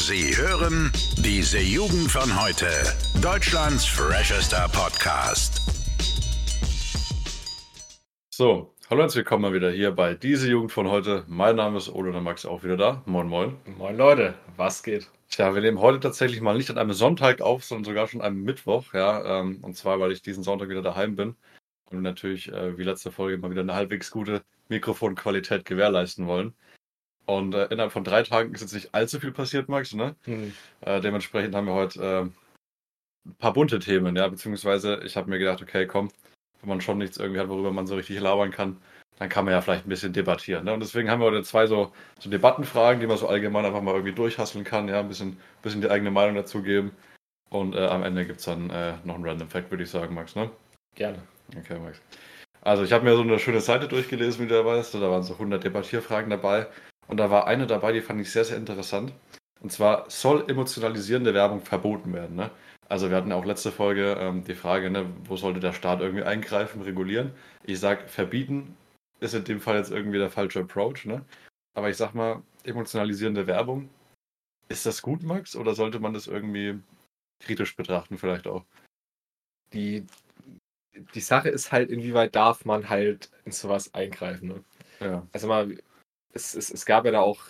Sie hören diese Jugend von heute. Deutschlands freshester Podcast. So, hallo und willkommen mal wieder hier bei diese Jugend von heute. Mein Name ist Ole und der Max auch wieder da. Moin, moin. Moin Leute, was geht? Tja, wir nehmen heute tatsächlich mal nicht an einem Sonntag auf, sondern sogar schon am Mittwoch. Ja, ähm, und zwar, weil ich diesen Sonntag wieder daheim bin und natürlich, äh, wie letzte Folge, mal wieder eine halbwegs gute Mikrofonqualität gewährleisten wollen. Und äh, innerhalb von drei Tagen ist jetzt nicht allzu viel passiert, Max, ne? Hm. Äh, dementsprechend haben wir heute äh, ein paar bunte Themen, ja, beziehungsweise ich habe mir gedacht, okay, komm, wenn man schon nichts irgendwie hat, worüber man so richtig labern kann, dann kann man ja vielleicht ein bisschen debattieren. Ne? Und deswegen haben wir heute zwei so, so Debattenfragen, die man so allgemein einfach mal irgendwie durchhasseln kann, ja, ein bisschen, bisschen die eigene Meinung dazu geben. Und äh, am Ende gibt es dann äh, noch einen Random Fact, würde ich sagen, Max, ne? Gerne. Okay, Max. Also ich habe mir so eine schöne Seite durchgelesen, wie du weißt. Da waren so 100 Debattierfragen dabei. Und da war eine dabei, die fand ich sehr, sehr interessant. Und zwar, soll emotionalisierende Werbung verboten werden? Ne? Also wir hatten auch letzte Folge ähm, die Frage, ne, wo sollte der Staat irgendwie eingreifen, regulieren? Ich sage, verbieten ist in dem Fall jetzt irgendwie der falsche Approach. Ne? Aber ich sag mal, emotionalisierende Werbung, ist das gut, Max? Oder sollte man das irgendwie kritisch betrachten vielleicht auch? Die, die Sache ist halt, inwieweit darf man halt in sowas eingreifen. Ne? Ja. Also mal, es, es, es gab ja da auch,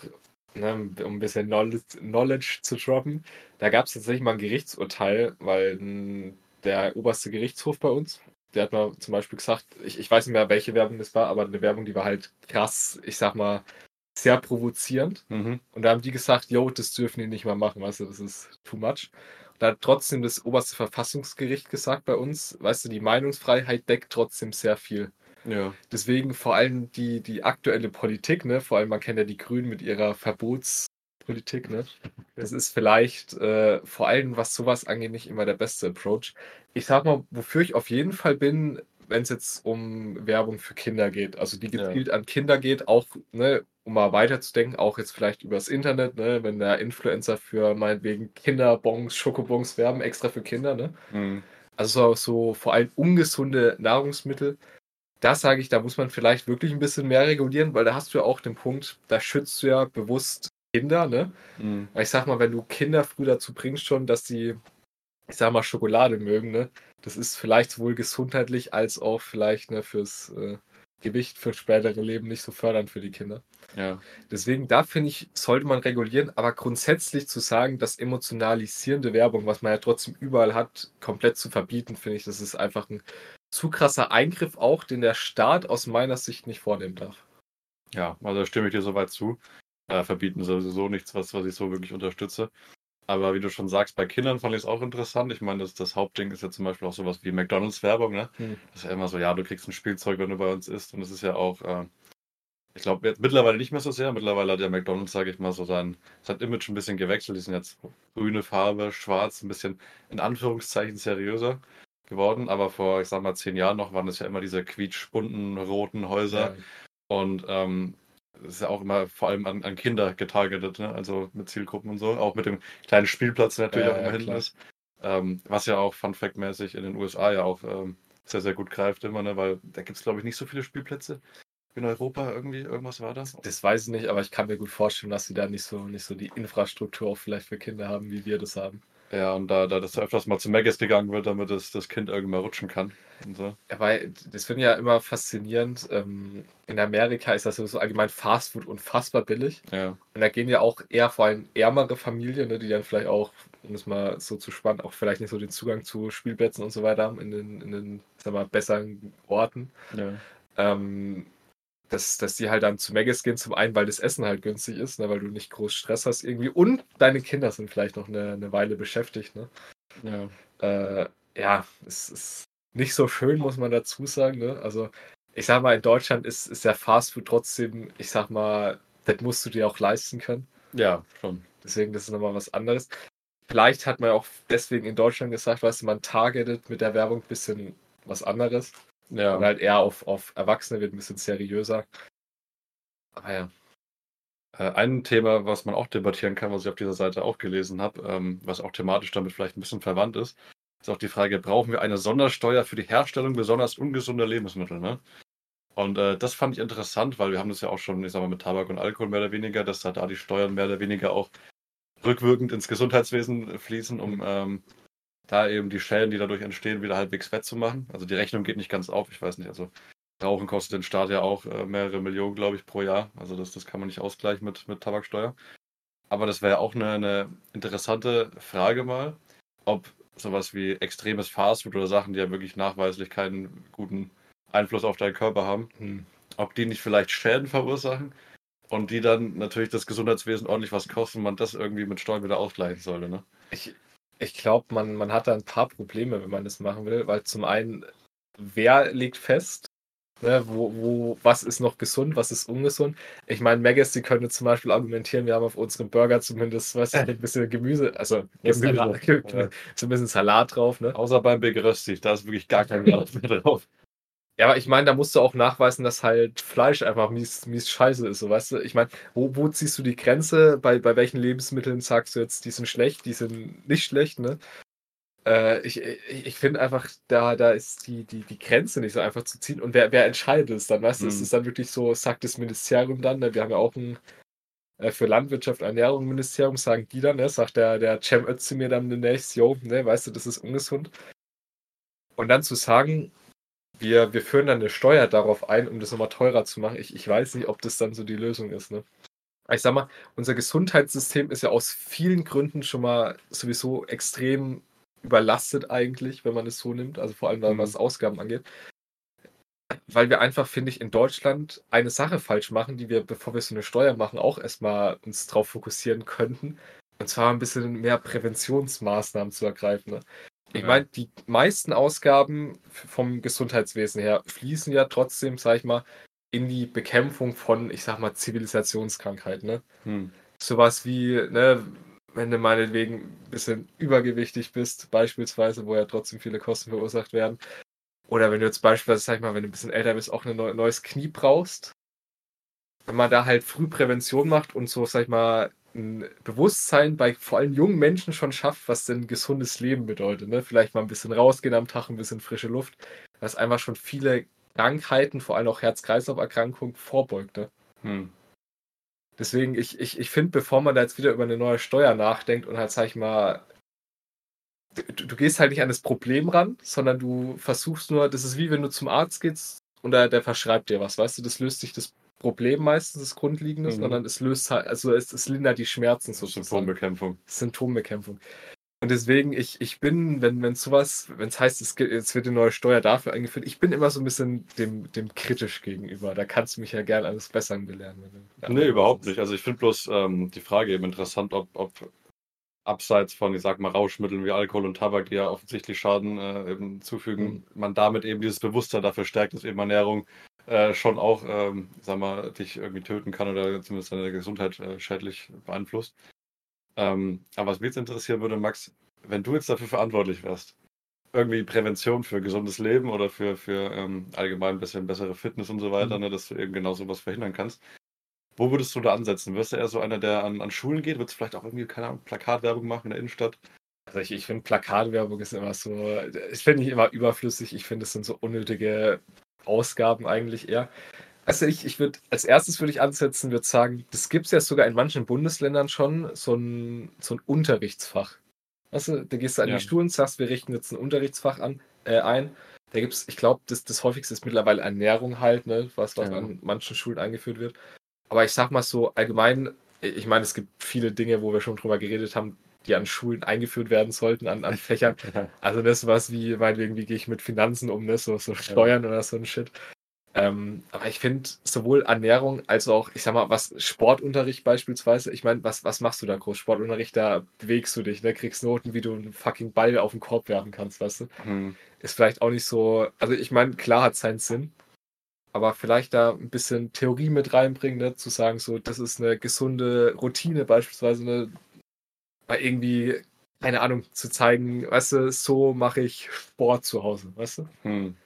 ne, um ein bisschen Knowledge, Knowledge zu droppen, da gab es tatsächlich mal ein Gerichtsurteil, weil m, der oberste Gerichtshof bei uns, der hat mal zum Beispiel gesagt, ich, ich weiß nicht mehr, welche Werbung das war, aber eine Werbung, die war halt krass, ich sag mal, sehr provozierend. Mhm. Und da haben die gesagt, yo, das dürfen die nicht mal machen, weißt du, das ist too much. Da hat trotzdem das oberste Verfassungsgericht gesagt bei uns, weißt du, die Meinungsfreiheit deckt trotzdem sehr viel. Ja. Deswegen vor allem die, die aktuelle Politik, ne, vor allem man kennt ja die Grünen mit ihrer Verbotspolitik, ne. Das ist vielleicht äh, vor allem, was sowas angeht, nicht immer der beste Approach. Ich sag mal, wofür ich auf jeden Fall bin, wenn es jetzt um Werbung für Kinder geht, also die Ja. gezielt an Kinder geht, auch, ne, um mal weiterzudenken, auch jetzt vielleicht übers Internet, ne, wenn der Influencer für meinetwegen Kinderbons, Schokobons werben, extra für Kinder, ne. Mhm. Also so, so vor allem ungesunde Nahrungsmittel. Da sage ich, da muss man vielleicht wirklich ein bisschen mehr regulieren, weil da hast du ja auch den Punkt, da schützt du ja bewusst Kinder, ne? Mhm. Ich sag mal, wenn du Kinder früh dazu bringst schon, dass sie, ich sag mal, Schokolade mögen, ne? Das ist vielleicht sowohl gesundheitlich als auch vielleicht ne, fürs äh, Gewicht, für spätere Leben nicht so fördernd für die Kinder. Ja. Deswegen, da finde ich, sollte man regulieren, aber grundsätzlich zu sagen, dass emotionalisierende Werbung, was man ja trotzdem überall hat, komplett zu verbieten, finde ich, das ist einfach ein zu krasser Eingriff auch, den der Staat aus meiner Sicht nicht vornehmen darf. Ja, also stimme ich dir soweit zu. Äh, verbieten sowieso nichts, was, was ich so wirklich unterstütze. Aber wie du schon sagst, bei Kindern fand ich es auch interessant. Ich meine, das, das Hauptding ist ja zum Beispiel auch sowas wie McDonalds-Werbung, ne? Hm. Das ist ja immer so, ja, du kriegst ein Spielzeug, wenn du bei uns isst. Und das ist ja auch, äh, ich glaube, jetzt mittlerweile nicht mehr so sehr. Mittlerweile hat ja McDonalds, sage ich mal, so sein, sein Image ein bisschen gewechselt. Die sind jetzt grüne Farbe, schwarz, ein bisschen in Anführungszeichen seriöser geworden. Aber vor, ich sag mal, zehn Jahren noch waren es ja immer diese quietschbunten, roten Häuser. Ja. Und ähm, das ist ja auch immer vor allem an, an Kinder getargetet, ne? also mit Zielgruppen und so. Auch mit dem kleinen Spielplatz, der natürlich Ja, auch immer ja, hinten klar. ist. Ähm, was ja auch Fun Fact-mäßig in den USA ja auch ähm, sehr, sehr gut greift immer, ne? weil da gibt es, glaube ich, nicht so viele Spielplätze in Europa irgendwie. Irgendwas war das? Das weiß ich nicht, aber ich kann mir gut vorstellen, dass sie da nicht so, nicht so die Infrastruktur auch vielleicht für Kinder haben, wie wir das haben. Ja, und da, da das öfters mal zu Maggis gegangen wird, damit das, das Kind irgendwann mal rutschen kann. Und so. Ja, weil das finde ich ja immer faszinierend. Ähm, in Amerika ist das so allgemein Fastfood unfassbar billig. Ja, Und da gehen ja auch eher vor allem ärmere Familien, ne, die dann vielleicht auch, um es mal so zu spannen, auch vielleicht nicht so den Zugang zu Spielplätzen und so weiter haben in den, in den sag mal, besseren Orten. ja. Ähm, dass, dass die halt dann zu Maggis gehen, zum einen, weil das Essen halt günstig ist, ne, weil du nicht groß Stress hast irgendwie und deine Kinder sind vielleicht noch eine, eine Weile beschäftigt. Ne? ja. Äh, ja, es ist nicht so schön, muss man dazu sagen. Ne? Also, ich sag mal, in Deutschland ist, ist der Fastfood trotzdem, ich sag mal, das musst du dir auch leisten können. Ja, schon. Deswegen, das ist nochmal was anderes. Vielleicht hat man ja auch deswegen in Deutschland gesagt, weißt du, man targetet mit der Werbung ein bisschen was anderes. Ja. Und halt eher auf, auf Erwachsene wird ein bisschen seriöser. Aber ja. Äh, Ein Thema, was man auch debattieren kann, was ich auf dieser Seite auch gelesen habe, ähm, was auch thematisch damit vielleicht ein bisschen verwandt ist, ist auch die Frage, brauchen wir eine Sondersteuer für die Herstellung besonders ungesunder Lebensmittel? Ne? Und äh, das fand ich interessant, weil wir haben das ja auch schon, ich sag mal, mit Tabak und Alkohol mehr oder weniger, dass da, da die Steuern mehr oder weniger auch rückwirkend ins Gesundheitswesen fließen, um ähm, da eben die Schäden, die dadurch entstehen, wieder halbwegs wettzumachen. Also die Rechnung geht nicht ganz auf, ich weiß nicht. Also Rauchen kostet den Staat ja auch äh, mehrere Millionen, glaube ich, pro Jahr. Also das, das kann man nicht ausgleichen mit, mit Tabaksteuer. Aber das wäre auch eine, eine interessante Frage mal, ob sowas wie extremes Fastfood oder Sachen, die ja wirklich nachweislich keinen guten Einfluss auf deinen Körper haben, hm. ob die nicht vielleicht Schäden verursachen und die dann natürlich das Gesundheitswesen ordentlich was kosten, man das irgendwie mit Steuern wieder ausgleichen sollte. Ne? Ich, ich glaube, man, man hat da ein paar Probleme, wenn man das machen will, weil zum einen, wer legt fest, Ne, wo, wo, was ist noch gesund, was ist ungesund? Ich meine, Megas, die könnte zum Beispiel argumentieren, wir haben auf unserem Burger zumindest, was ein bisschen Gemüse, also Gemüse, Salat, ja. so ein bisschen Salat drauf, ne? Außer beim Big Rösti, da ist wirklich gar kein Salat mehr drauf. Ja, aber ich meine, da musst du auch nachweisen, dass halt Fleisch einfach mies, mies scheiße ist, so weißt du? Ich meine, wo, wo ziehst du die Grenze? Bei, bei welchen Lebensmitteln sagst du jetzt, die sind schlecht, die sind nicht schlecht, ne? Äh, ich ich finde einfach, da, da ist die, die, die Grenze nicht so einfach zu ziehen. Und wer, wer entscheidet es dann? Weißt du, mhm. ist es dann wirklich so, sagt das Ministerium dann? Ne? Wir haben ja auch ein äh, für Landwirtschaft, Ernährung Ministerium, sagen die dann, ne? sagt der, der Cem Özdemir dann demnächst, jo, ne, weißt du, das ist ungesund. Und dann zu sagen, wir, wir führen dann eine Steuer darauf ein, um das nochmal teurer zu machen, ich, ich weiß nicht, ob das dann so die Lösung ist. Ne? Ich sag mal, unser Gesundheitssystem ist ja aus vielen Gründen schon mal sowieso extrem überlastet eigentlich, wenn man es so nimmt, also vor allem mhm. was Ausgaben angeht. Weil wir einfach, finde ich, in Deutschland eine Sache falsch machen, die wir, bevor wir so eine Steuer machen, auch erstmal uns darauf fokussieren könnten. Und zwar ein bisschen mehr Präventionsmaßnahmen zu ergreifen. Ne? Ich meine, die meisten Ausgaben vom Gesundheitswesen her fließen ja trotzdem, sag ich mal, in die Bekämpfung von, ich sag mal, Zivilisationskrankheiten. Ne? Hm. Sowas wie, ne, wenn du meinetwegen ein bisschen übergewichtig bist, beispielsweise, wo ja trotzdem viele Kosten verursacht werden. Oder wenn du jetzt beispielsweise, sag ich mal, wenn du ein bisschen älter bist, auch ein neues Knie brauchst. Wenn man da halt früh Prävention macht und so, sag ich mal, ein Bewusstsein bei vor allem jungen Menschen schon schafft, was denn gesundes Leben bedeutet. Ne? Vielleicht mal ein bisschen rausgehen am Tag, ein bisschen frische Luft. Das einfach schon viele Krankheiten, vor allem auch Herz-Kreislauf-Erkrankungen, vorbeugt. Ne? Hm. Deswegen, ich, ich, ich finde, bevor man da jetzt wieder über eine neue Steuer nachdenkt und halt, sag ich mal, du, du, gehst halt nicht an das Problem ran, sondern du versuchst nur, das ist wie wenn du zum Arzt gehst und der, der verschreibt dir was, weißt du, das löst sich das Problem meistens, das Grundlegende, mhm. sondern es löst halt, also es, es lindert die Schmerzen sozusagen. Symptombekämpfung. Symptombekämpfung. Und deswegen, ich, ich bin, wenn, wenn sowas, wenn es heißt, es, gibt, es wird eine neue Steuer dafür eingeführt, ich bin immer so ein bisschen dem, dem kritisch gegenüber. Da kannst du mich ja gerne alles Besseren belehren. Wenn nee, überhaupt nicht. Also ich finde bloß ähm, die Frage eben interessant, ob, ob abseits von, ich sag mal, Rauschmitteln wie Alkohol und Tabak, die ja offensichtlich Schaden äh, eben zufügen, mhm. man damit eben dieses Bewusstsein dafür stärkt, dass eben Ernährung äh, schon auch, ähm, sag mal, dich irgendwie töten kann oder zumindest deine Gesundheit äh, schädlich beeinflusst. Ähm, aber was mich jetzt interessieren würde, Max, wenn du jetzt dafür verantwortlich wärst, irgendwie Prävention für gesundes Leben oder für, für ähm, allgemein ein bisschen bessere Fitness und so weiter, mhm. ne, dass du eben genau sowas verhindern kannst. Wo würdest du da ansetzen? Wirst du eher so einer, der an, an Schulen geht? Würdest du vielleicht auch irgendwie, keine Ahnung, Plakatwerbung machen in der Innenstadt? Also ich, ich finde Plakatwerbung ist immer so, ich finde ich immer überflüssig. Ich finde, es sind so unnötige Ausgaben eigentlich eher. Also ich, ich würde, als erstes würde ich ansetzen, würde sagen, das gibt es ja sogar in manchen Bundesländern schon, so ein, so ein Unterrichtsfach. Also, da gehst du an ja. die Schulen, sagst, wir richten jetzt ein Unterrichtsfach an, äh, ein. Da gibt es, ich glaube, das, das häufigste ist mittlerweile Ernährung halt, ne, was, was ja. an manchen Schulen eingeführt wird. Aber ich sag mal so allgemein, ich meine, es gibt viele Dinge, wo wir schon drüber geredet haben, die an Schulen eingeführt werden sollten, an, an Fächern. Also das was wie, meinetwegen, wie gehe ich mit Finanzen um, ne? so, so Steuern ja. oder so ein Shit. Ähm, aber ich finde sowohl Ernährung als auch, ich sag mal, was Sportunterricht beispielsweise, ich meine, was, was machst du da groß? Sportunterricht, da bewegst du dich, ne? kriegst Noten, wie du einen fucking Ball auf den Korb werfen kannst, weißt du? Hm. Ist vielleicht auch nicht so, also ich meine, klar hat seinen Sinn, aber vielleicht da ein bisschen Theorie mit reinbringen, ne? zu sagen, so, das ist eine gesunde Routine beispielsweise, ne? Mal irgendwie, keine Ahnung, zu zeigen, weißt du, so mache ich Sport zu Hause, weißt du? Hm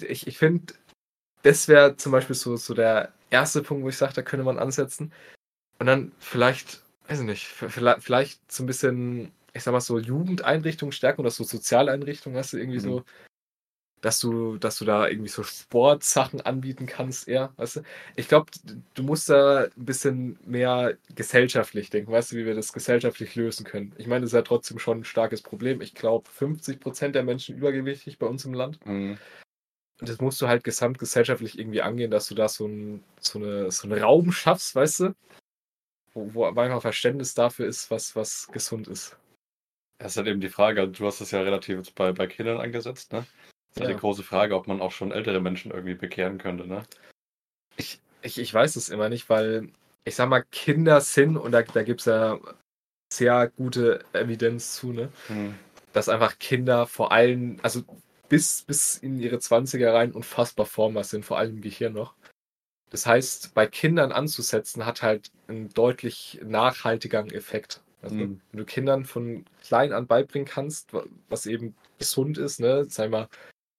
ich, ich finde, das wäre zum Beispiel so, so der erste Punkt, wo ich sage, da könnte man ansetzen. Und dann vielleicht, weiß ich nicht, vielleicht, vielleicht so ein bisschen, ich sag mal so, Jugendeinrichtungen stärken oder so Sozialeinrichtungen, hast du irgendwie mhm. so dass du, dass du da irgendwie so Sportsachen anbieten kannst, eher, weißt du? Ich glaube, du musst da ein bisschen mehr gesellschaftlich denken, weißt du, wie wir das gesellschaftlich lösen können. Ich meine, das ist ja trotzdem schon ein starkes Problem. Ich glaube, 50 Prozent der Menschen übergewichtig bei uns im Land. Mhm. Und das musst du halt gesamtgesellschaftlich irgendwie angehen, dass du da so, ein, so, eine, so einen Raum schaffst, weißt du? Wo, wo einfach Verständnis dafür ist, was, was gesund ist. Das ist halt eben die Frage, also du hast das ja relativ bei, bei Kindern angesetzt, ne? Das ist halt Ja. die große Frage, ob man auch schon ältere Menschen irgendwie bekehren könnte, ne? Ich, ich, ich weiß es immer nicht, weil ich sag mal, Kinder sind, und da, da gibt es ja sehr gute Evidenz zu, ne? Hm. dass einfach Kinder vor allem, also bis, bis in ihre 20er rein unfassbar formbar sind, vor allem im Gehirn noch. Das heißt, bei Kindern anzusetzen, hat halt einen deutlich nachhaltigeren Effekt. Also, Mhm. Wenn du Kindern von klein an beibringen kannst, wa- was eben gesund ist, ne, sag mal,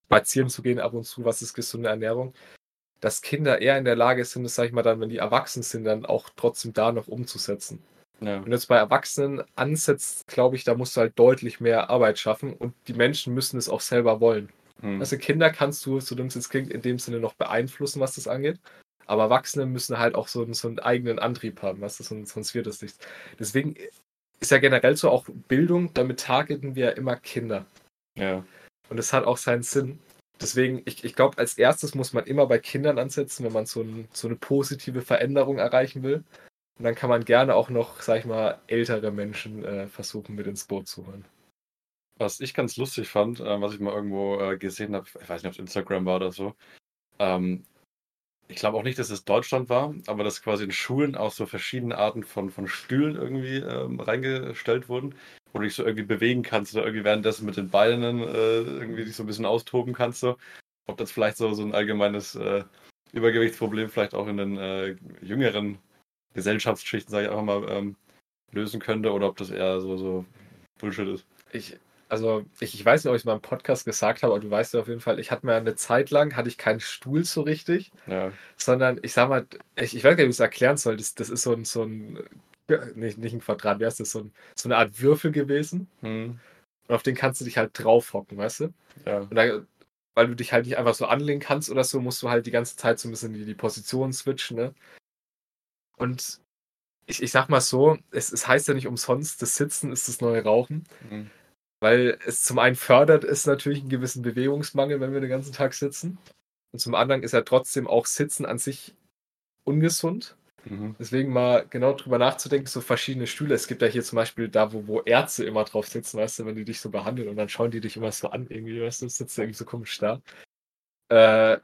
spazieren zu gehen ab und zu, was ist gesunde Ernährung, dass Kinder eher in der Lage sind, das sag ich mal dann, wenn die erwachsen sind, dann auch trotzdem da noch umzusetzen. Ja. Wenn du jetzt bei Erwachsenen ansetzt, glaube ich, da musst du halt deutlich mehr Arbeit schaffen und die Menschen müssen es auch selber wollen. Hm. Also Kinder kannst du, so dumm es jetzt klingt, in dem Sinne noch beeinflussen, was das angeht. Aber Erwachsene müssen halt auch so, einen- so einen eigenen Antrieb haben, was das, sonst, sonst wird das nichts. Deswegen ist ja generell so auch Bildung, damit targeten wir ja immer Kinder. ja. Und es hat auch seinen Sinn. Deswegen, ich, ich glaube, als erstes muss man immer bei Kindern ansetzen, wenn man so, ein, so eine positive Veränderung erreichen will. Und dann kann man gerne auch noch, sag ich mal, ältere Menschen äh, versuchen, mit ins Boot zu holen. Was ich ganz lustig fand, äh, was ich mal irgendwo äh, gesehen habe, ich weiß nicht, ob es Instagram war oder so. Ähm, ich glaube auch nicht, dass es Deutschland war, aber dass quasi in Schulen auch so verschiedene Arten von, von Stühlen irgendwie ähm, reingestellt wurden, wo du dich so irgendwie bewegen kannst oder irgendwie währenddessen mit den Beinen äh, irgendwie dich so ein bisschen austoben kannst. So. Ob das vielleicht so, so ein allgemeines äh, Übergewichtsproblem vielleicht auch in den äh, jüngeren Gesellschaftsschichten, sage ich einfach mal, ähm, lösen könnte oder ob das eher so, so Bullshit ist. Ich, also, ich, ich weiß nicht, ob ich es mal im Podcast gesagt habe, aber du weißt ja auf jeden Fall, ich hatte mir eine Zeit lang, hatte ich keinen Stuhl so richtig, Ja. sondern ich sag mal, ich, ich weiß gar nicht, wie ich es erklären soll. Das, das ist so ein, so ein nicht, nicht ein Quadrat, wie heißt das, so, ein, so eine Art Würfel gewesen. Hm. Und auf den kannst du dich halt draufhocken, weißt du? Ja. Und da, weil du dich halt nicht einfach so anlehnen kannst oder so, musst du halt die ganze Zeit so ein bisschen die, die Position switchen, ne? Und ich, ich sag mal so, es, es heißt ja nicht umsonst, das Sitzen ist das neue Rauchen, Hm. Weil es zum einen fördert es natürlich einen gewissen Bewegungsmangel, wenn wir den ganzen Tag sitzen. Und zum anderen ist ja trotzdem auch Sitzen an sich ungesund. Mhm. Deswegen mal genau drüber nachzudenken, so verschiedene Stühle. Es gibt ja hier zum Beispiel da, wo, wo Ärzte immer drauf sitzen, weißt du, wenn die dich so behandeln und dann schauen die dich immer so an, irgendwie, weißt du, sitzt irgendwie so komisch da. Äh,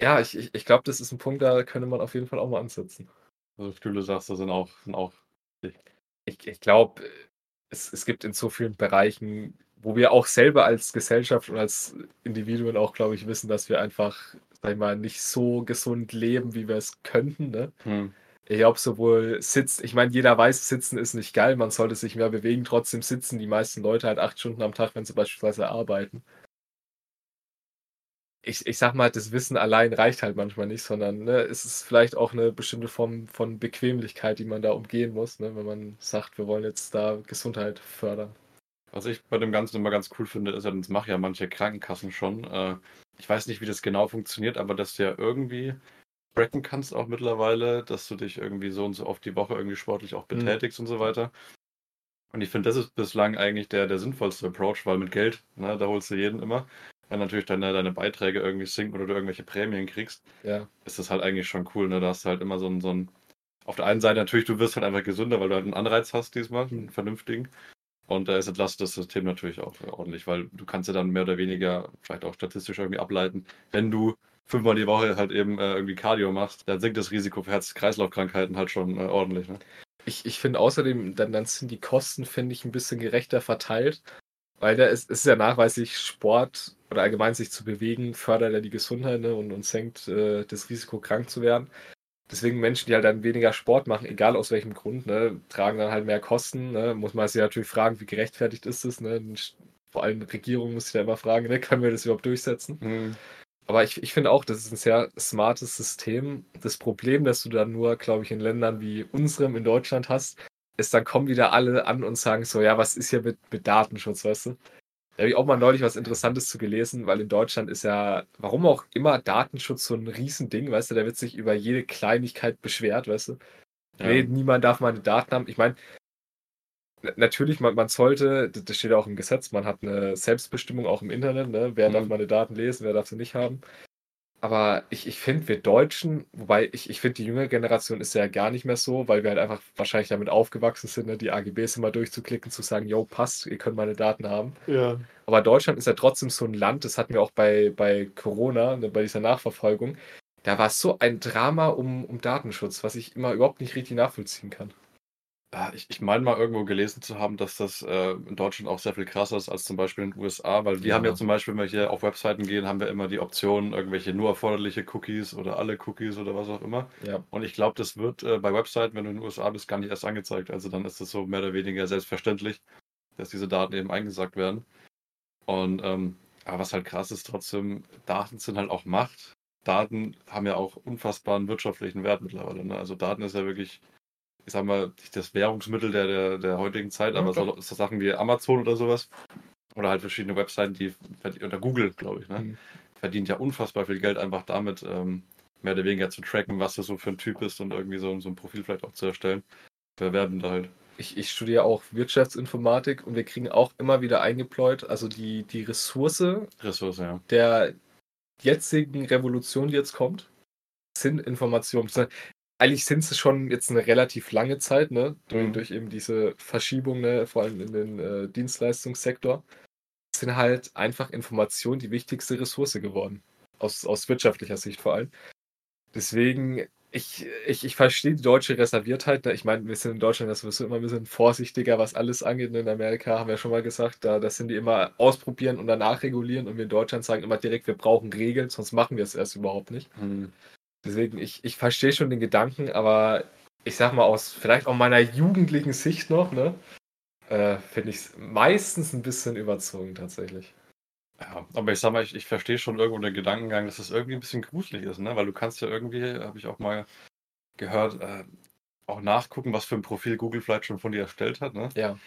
ja, ich, ich, ich glaube, das ist ein Punkt, da könnte man auf jeden Fall auch mal ansetzen. Also Stühle, sagst du, sind auch, sind auch Ich, ich glaube, es, es gibt in so vielen Bereichen, wo wir auch selber als Gesellschaft und als Individuen auch, glaube ich, wissen, dass wir einfach, sag ich mal, nicht so gesund leben, wie wir es könnten, ne? hm. Ich glaube, sowohl sitzt, ich meine, jeder weiß, sitzen ist nicht geil, man sollte sich mehr bewegen, trotzdem sitzen die meisten Leute halt acht Stunden am Tag, wenn sie beispielsweise arbeiten. Ich, ich sag mal, das Wissen allein reicht halt manchmal nicht, sondern ne, es ist vielleicht auch eine bestimmte Form von Bequemlichkeit, die man da umgehen muss, ne, wenn man sagt, wir wollen jetzt da Gesundheit fördern. Was ich bei dem Ganzen immer ganz cool finde, ist ja, das machen ja manche Krankenkassen schon. Äh, ich weiß nicht, wie das genau funktioniert, aber dass du ja irgendwie tracken kannst auch mittlerweile, dass du dich irgendwie so und so oft die Woche irgendwie sportlich auch Mhm. betätigst und so weiter. Und ich finde, das ist bislang eigentlich der, der sinnvollste Approach, weil mit Geld, ne, da holst du jeden immer. Wenn natürlich deine, deine Beiträge irgendwie sinken oder du irgendwelche Prämien kriegst, Ja, ist das halt eigentlich schon cool. Ne? Da hast du halt immer so ein, so ein. Auf der einen Seite natürlich, du wirst halt einfach gesünder, weil du halt einen Anreiz hast diesmal, einen vernünftigen. Und da ist entlastet das System natürlich auch ordentlich, weil du kannst ja dann mehr oder weniger vielleicht auch statistisch irgendwie ableiten, wenn du fünfmal die Woche halt eben äh, irgendwie Cardio machst, dann sinkt das Risiko für Herz-Kreislauf-Krankheiten halt schon äh, ordentlich. Ne? ich, ich finde außerdem, dann, dann sind die Kosten, finde ich, ein bisschen gerechter verteilt, weil da ist, ist ja nachweislich Sport oder allgemein sich zu bewegen, fördert ja die Gesundheit ne, und, und senkt äh, das Risiko, krank zu werden. Deswegen Menschen, die halt dann weniger Sport machen, egal aus welchem Grund, ne, tragen dann halt mehr Kosten. Ne, muss man sich natürlich fragen, wie gerechtfertigt ist das? Ne? Vor allem Regierung muss sich ja immer fragen, ne, können wir das überhaupt durchsetzen? Aber ich, ich finde auch, das ist ein sehr smartes System. Das Problem, das du dann nur, glaube ich, in Ländern wie unserem in Deutschland hast, ist, dann kommen wieder alle an und sagen so, ja, was ist hier mit, mit Datenschutz, weißt du? Da habe ich auch mal neulich was Interessantes zu gelesen, weil in Deutschland ist ja, warum auch immer, Datenschutz so ein Riesending, weißt du, da wird sich über jede Kleinigkeit beschwert, weißt du. Ja. Nee, niemand darf meine Daten haben. Ich meine, natürlich, man, man sollte, das steht auch im Gesetz, man hat eine Selbstbestimmung auch im Internet, ne? Wer darf Mhm. meine Daten lesen, wer darf sie nicht haben. Aber ich, ich finde, wir Deutschen, wobei ich, ich finde, die jüngere Generation ist ja gar nicht mehr so, weil wir halt einfach wahrscheinlich damit aufgewachsen sind, ne? die AGBs immer durchzuklicken, zu sagen, yo, passt, ihr könnt meine Daten haben. Ja. Aber Deutschland ist ja trotzdem so ein Land, das hatten wir auch bei, bei Corona, ne, bei dieser Nachverfolgung. Da war so ein Drama um, um Datenschutz, was ich immer überhaupt nicht richtig nachvollziehen kann. Ja, ich, ich meine mal irgendwo gelesen zu haben, dass das äh, in Deutschland auch sehr viel krasser ist als zum Beispiel in den USA, weil wir Ja. haben ja zum Beispiel, wenn wir hier auf Webseiten gehen, haben wir immer die Option, irgendwelche nur erforderliche Cookies oder alle Cookies oder was auch immer. Ja. Und ich glaube, das wird äh, bei Webseiten, wenn du in den USA bist, gar nicht erst angezeigt. Also dann ist es so mehr oder weniger selbstverständlich, dass diese Daten eben eingesagt werden. Und ähm, aber was halt krass ist, trotzdem, Daten sind halt auch Macht. Daten haben ja auch unfassbaren wirtschaftlichen Wert mittlerweile. Ne? Also Daten ist ja wirklich, ich sag mal, nicht das Währungsmittel der, der, der heutigen Zeit, Ja, aber so, so Sachen wie Amazon oder sowas. Oder halt verschiedene Webseiten, die oder Google, glaube ich, ne? Mhm. verdient ja unfassbar viel Geld einfach damit, ähm, mehr oder weniger zu tracken, was du so für ein Typ bist und irgendwie so, so ein Profil vielleicht auch zu erstellen. Für Werbende halt. Ich, ich studiere auch Wirtschaftsinformatik und wir kriegen auch immer wieder eingepläut, also die, die Ressource Ressource, ja. der jetzigen Revolution, die jetzt kommt, sind Informationen. Eigentlich sind es schon jetzt eine relativ lange Zeit, ne? Durch, Mhm. durch eben diese Verschiebung, ne? vor allem in den äh, Dienstleistungssektor, sind halt einfach Informationen die wichtigste Ressource geworden. Aus, aus wirtschaftlicher Sicht vor allem. Deswegen, ich, ich, ich verstehe die deutsche Reserviertheit. Ne? Ich meine, wir sind in Deutschland ja sowieso immer ein bisschen vorsichtiger, was alles angeht. In Amerika haben wir schon mal gesagt, da das sind die immer ausprobieren und danach regulieren. Und wir in Deutschland sagen immer direkt, wir brauchen Regeln, sonst machen wir es erst überhaupt nicht. Mhm. Deswegen, ich, ich verstehe schon den Gedanken, aber ich sag mal aus vielleicht auch meiner jugendlichen Sicht noch, ne, äh, finde ich es meistens ein bisschen überzogen tatsächlich. Ja, aber ich sag mal, ich, ich verstehe schon irgendwo den Gedankengang, dass das irgendwie ein bisschen gruselig ist, ne? Weil du kannst ja irgendwie, habe ich auch mal gehört, äh, auch nachgucken, was für ein Profil Google vielleicht schon von dir erstellt hat, ne? Ja.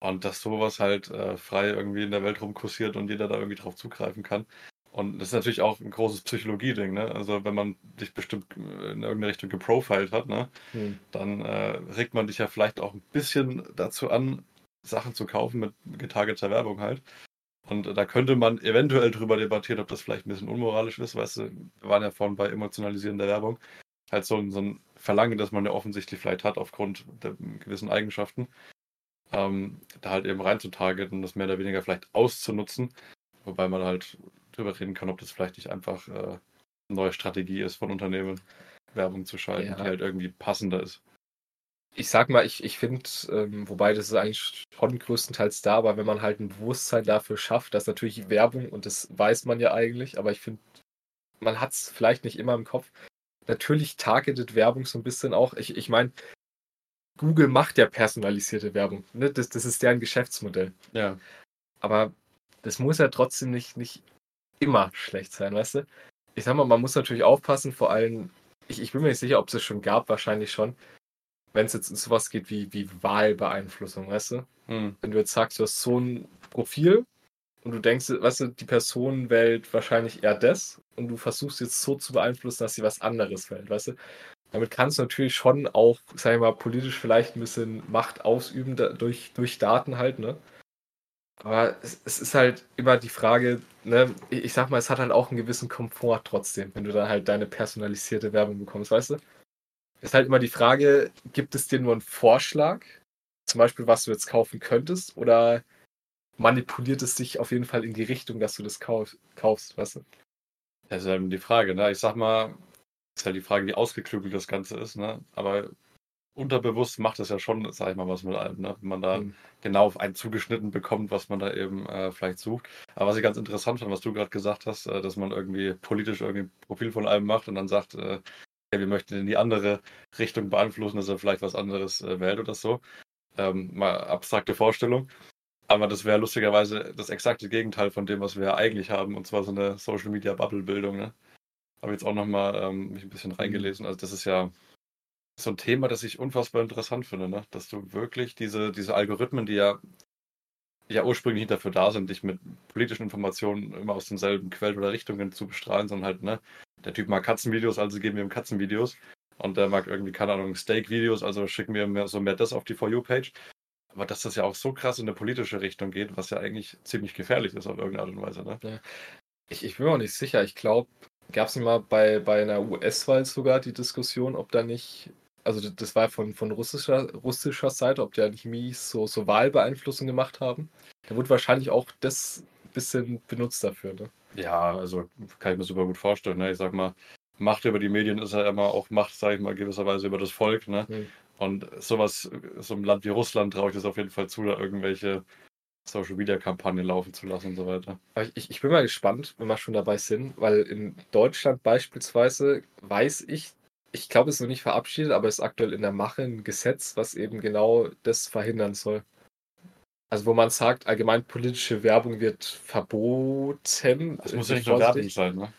Und dass sowas halt äh, frei irgendwie in der Welt rumkursiert und jeder da irgendwie drauf zugreifen kann. Und das ist natürlich auch ein großes Psychologie-Ding, ne? Also wenn man dich bestimmt äh, in irgendeine Richtung geprofiled hat, ne? Hm. Dann äh, regt man dich ja vielleicht auch ein bisschen dazu an, Sachen zu kaufen mit getargeter Werbung halt. Und da könnte man eventuell drüber debattieren, ob das vielleicht ein bisschen unmoralisch ist, weißt du, wir waren ja vorhin bei emotionalisierender Werbung. Halt so, ein- so ein Verlangen, das man ja offensichtlich vielleicht hat aufgrund der gewissen Eigenschaften, ähm, da halt eben reinzutargeten und das mehr oder weniger vielleicht auszunutzen. Wobei man halt drüber reden kann, ob das vielleicht nicht einfach äh, eine neue Strategie ist von Unternehmen, Werbung zu schalten, Ja. die halt irgendwie passender ist. Ich sag mal, ich, ich finde, ähm, wobei das ist eigentlich schon größtenteils da, aber wenn man halt ein Bewusstsein dafür schafft, dass natürlich Werbung, und das weiß man ja eigentlich, aber ich finde, man hat es vielleicht nicht immer im Kopf. Natürlich targetet Werbung so ein bisschen auch. Ich, ich meine, Google macht ja personalisierte Werbung. Ne? Das, das ist deren Geschäftsmodell. Ja. Aber das muss ja trotzdem nicht, nicht immer schlecht sein, weißt du? Ich sag mal, man muss natürlich aufpassen, vor allem, ich, ich bin mir nicht sicher, ob es es schon gab, wahrscheinlich schon, wenn es jetzt um sowas geht wie, wie Wahlbeeinflussung, weißt du? Hm. Wenn du jetzt sagst, du hast so ein Profil und du denkst, weißt du, die Person wählt wahrscheinlich eher das und du versuchst jetzt so zu beeinflussen, dass sie was anderes wählt, weißt du? Damit kannst du natürlich schon auch, sag ich mal, politisch vielleicht ein bisschen Macht ausüben da, durch, durch Daten halt, ne? Aber es, es ist halt immer die Frage, ne, ich, ich sag mal, es hat halt auch einen gewissen Komfort trotzdem, wenn du dann halt deine personalisierte Werbung bekommst, weißt du? Ist halt immer die Frage, gibt es dir nur einen Vorschlag, zum Beispiel, was du jetzt kaufen könntest, oder manipuliert es dich auf jeden Fall in die Richtung, dass du das kauf, kaufst, weißt du? Das ist eben die Frage, ne? Ich sag mal, ist halt die Frage, wie ausgeklügelt das Ganze ist, ne? Aber unterbewusst macht das ja schon, sag ich mal, was mit einem, ne? Wenn man da Mhm. genau auf einen zugeschnitten bekommt, was man da eben äh, vielleicht sucht. Aber was ich ganz interessant fand, was du gerade gesagt hast, äh, dass man irgendwie politisch irgendwie ein Profil von einem macht und dann sagt, äh, ja, wir möchten in die andere Richtung beeinflussen, dass er vielleicht was anderes äh, wählt oder so. Ähm, mal abstrakte Vorstellung. Aber das wäre lustigerweise das exakte Gegenteil von dem, was wir eigentlich haben, und zwar so eine Social Media Bubble Bildung. Ne? Habe jetzt auch nochmal ähm, mich ein bisschen reingelesen. Also das ist ja so ein Thema, das ich unfassbar interessant finde, ne? dass du wirklich diese, diese Algorithmen, die ja ja ursprünglich nicht dafür da sind, dich mit politischen Informationen immer aus denselben Quellen oder Richtungen zu bestrahlen, sondern halt, ne, der Typ mag Katzenvideos, also geben wir ihm Katzenvideos. Und der mag irgendwie, keine Ahnung, Steak-Videos, also schicken wir mehr, so mehr das auf die For You-Page. Aber dass das ja auch so krass in eine politische Richtung geht, was ja eigentlich ziemlich gefährlich ist auf irgendeine Art und Weise, ne? Ja. Ich, ich bin mir auch nicht sicher. Ich glaube, gab es nicht mal bei, bei einer US-Wahl sogar die Diskussion, ob da nicht, also das war von, von russischer, russischer Seite, ob die nicht mies so, so Wahlbeeinflussung gemacht haben. Da wurde wahrscheinlich auch das ein bisschen benutzt dafür, ne? Ja, also kann ich mir super gut vorstellen. Ne? Ich sag mal, Macht über die Medien ist ja immer auch Macht, sage ich mal, gewisserweise über das Volk. Ne? Mhm. Und sowas, so einem Land wie Russland traue ich das auf jeden Fall zu, da irgendwelche Social Media Kampagnen laufen zu lassen und so weiter. Ich, ich bin mal gespannt, wenn wir schon dabei sind, weil in Deutschland beispielsweise weiß ich, ich glaube, es ist noch nicht verabschiedet, aber es ist aktuell in der Mache ein Gesetz, was eben genau das verhindern soll. Also wo man sagt, allgemein politische Werbung wird verboten. Das muss ja nicht nur Werbung sein, ne?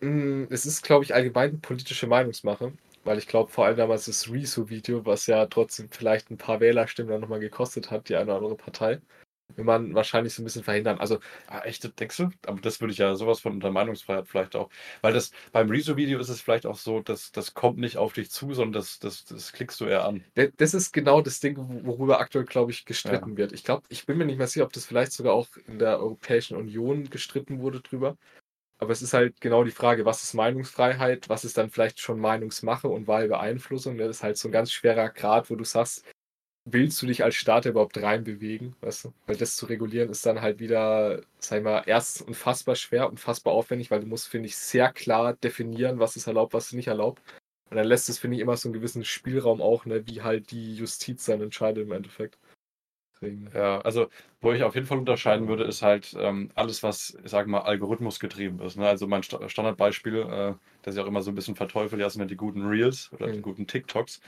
Mm, es ist, glaube ich, allgemein politische Meinungsmache, weil ich glaube, vor allem damals das Rezo-Video, was ja trotzdem vielleicht ein paar Wählerstimmen dann nochmal gekostet hat, die eine oder andere Partei, will man wahrscheinlich so ein bisschen verhindern. Also, ah, echt, denkst du? Aber das würde ich ja sowas von unter Meinungsfreiheit vielleicht auch. Weil das beim Rezo-Video ist es vielleicht auch so, dass das kommt nicht auf dich zu, sondern das, das, das klickst du eher an. Das ist genau das Ding, worüber aktuell, glaube ich, gestritten ja. wird. Ich glaube, ich bin mir nicht mehr sicher, ob das vielleicht sogar auch in der Europäischen Union gestritten wurde drüber. Aber es ist halt genau die Frage, was ist Meinungsfreiheit, was ist dann vielleicht schon Meinungsmache und Wahlbeeinflussung. Das ist halt so ein ganz schwerer Grad, wo du sagst, willst du dich als Staat überhaupt reinbewegen? Weißt du? Weil das zu regulieren ist dann halt wieder, sag ich mal, erst unfassbar schwer, unfassbar aufwendig, weil du musst, finde ich, sehr klar definieren, was ist erlaubt, was ist nicht erlaubt. Und dann lässt es, finde ich, immer so einen gewissen Spielraum auch, ne, wie halt die Justiz dann entscheidet im Endeffekt. Deswegen. Ja, also wo ich auf jeden Fall unterscheiden würde, ist halt ähm, alles, was, ich sage mal, Algorithmus getrieben ist. Ne? Also mein St Standardbeispiel, äh, das ich auch immer so ein bisschen verteufelt, ja, sind ja die guten Reels oder mhm. die guten TikToks.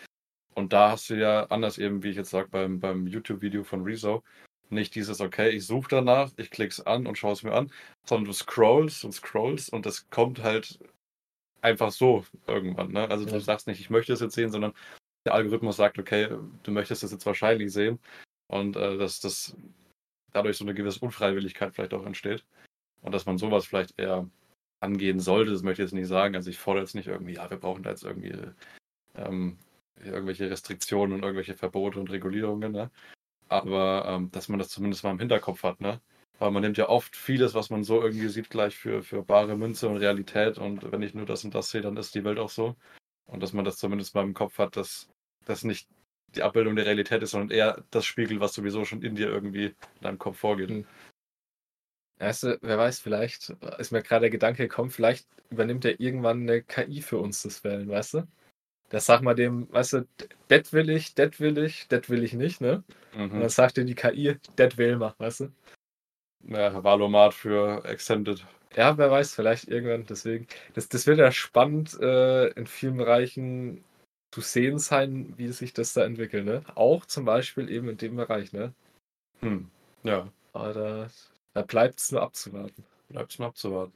Und da hast du ja anders eben, wie ich jetzt sage, beim, beim YouTube-Video von Rezo, nicht dieses, okay, ich suche danach, ich klicke es an und schaue es mir an, sondern du scrollst und scrollst und das kommt halt einfach so irgendwann. Ne? Also ja. du sagst nicht, ich möchte es jetzt sehen, sondern der Algorithmus sagt, okay, du möchtest es jetzt wahrscheinlich sehen und äh, dass das dadurch so eine gewisse Unfreiwilligkeit vielleicht auch entsteht. Und dass man sowas vielleicht eher angehen sollte, das möchte ich jetzt nicht sagen. Also ich fordere jetzt nicht irgendwie, ja, wir brauchen da jetzt irgendwie ähm, irgendwelche Restriktionen und irgendwelche Verbote und Regulierungen, ne? Aber ähm, dass man das zumindest mal im Hinterkopf hat, ne? Weil man nimmt ja oft vieles, was man so irgendwie sieht, gleich für, für bare Münze und Realität. Und wenn ich nur das und das sehe, dann ist die Welt auch so. Und dass man das zumindest mal im Kopf hat, dass das nicht die Abbildung der Realität ist, sondern eher das Spiegel, was sowieso schon in dir irgendwie in deinem Kopf vorgeht. Hm. Weißt du, wer weiß, vielleicht ist mir gerade der Gedanke gekommen, vielleicht übernimmt er irgendwann eine KI für uns das Wählen, weißt du? Das sag mal dem, weißt du, das will ich, das will ich, das will ich nicht, ne? Mhm. Und dann sagt dir die KI, das will mal, weißt du? Ja, Valomat für Extended. Ja, wer weiß, vielleicht irgendwann, deswegen. Das, das wird ja spannend äh, in vielen Bereichen zu sehen sein, wie sich das da entwickelt, ne? Auch zum Beispiel eben in dem Bereich, ne? Hm, ja. Aber da, da bleibt es nur abzuwarten. Bleibt es nur abzuwarten.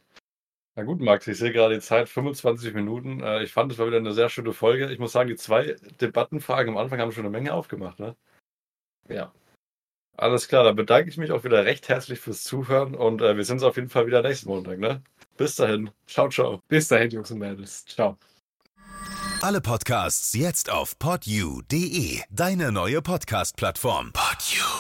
Na gut, Max, ich sehe gerade die Zeit, 25 Minuten. Äh, ich fand, es war wieder eine sehr schöne Folge. Ich muss sagen, die zwei Debattenfragen am Anfang haben schon eine Menge aufgemacht, ne? Ja. Alles klar, dann bedanke ich mich auch wieder recht herzlich fürs Zuhören und äh, wir sehen uns auf jeden Fall wieder nächsten Montag, ne? Bis dahin. Ciao, ciao. Bis dahin, Jungs und Mädels. Ciao. Alle Podcasts jetzt auf podyou.de, deine neue Podcast-Plattform. Podyou.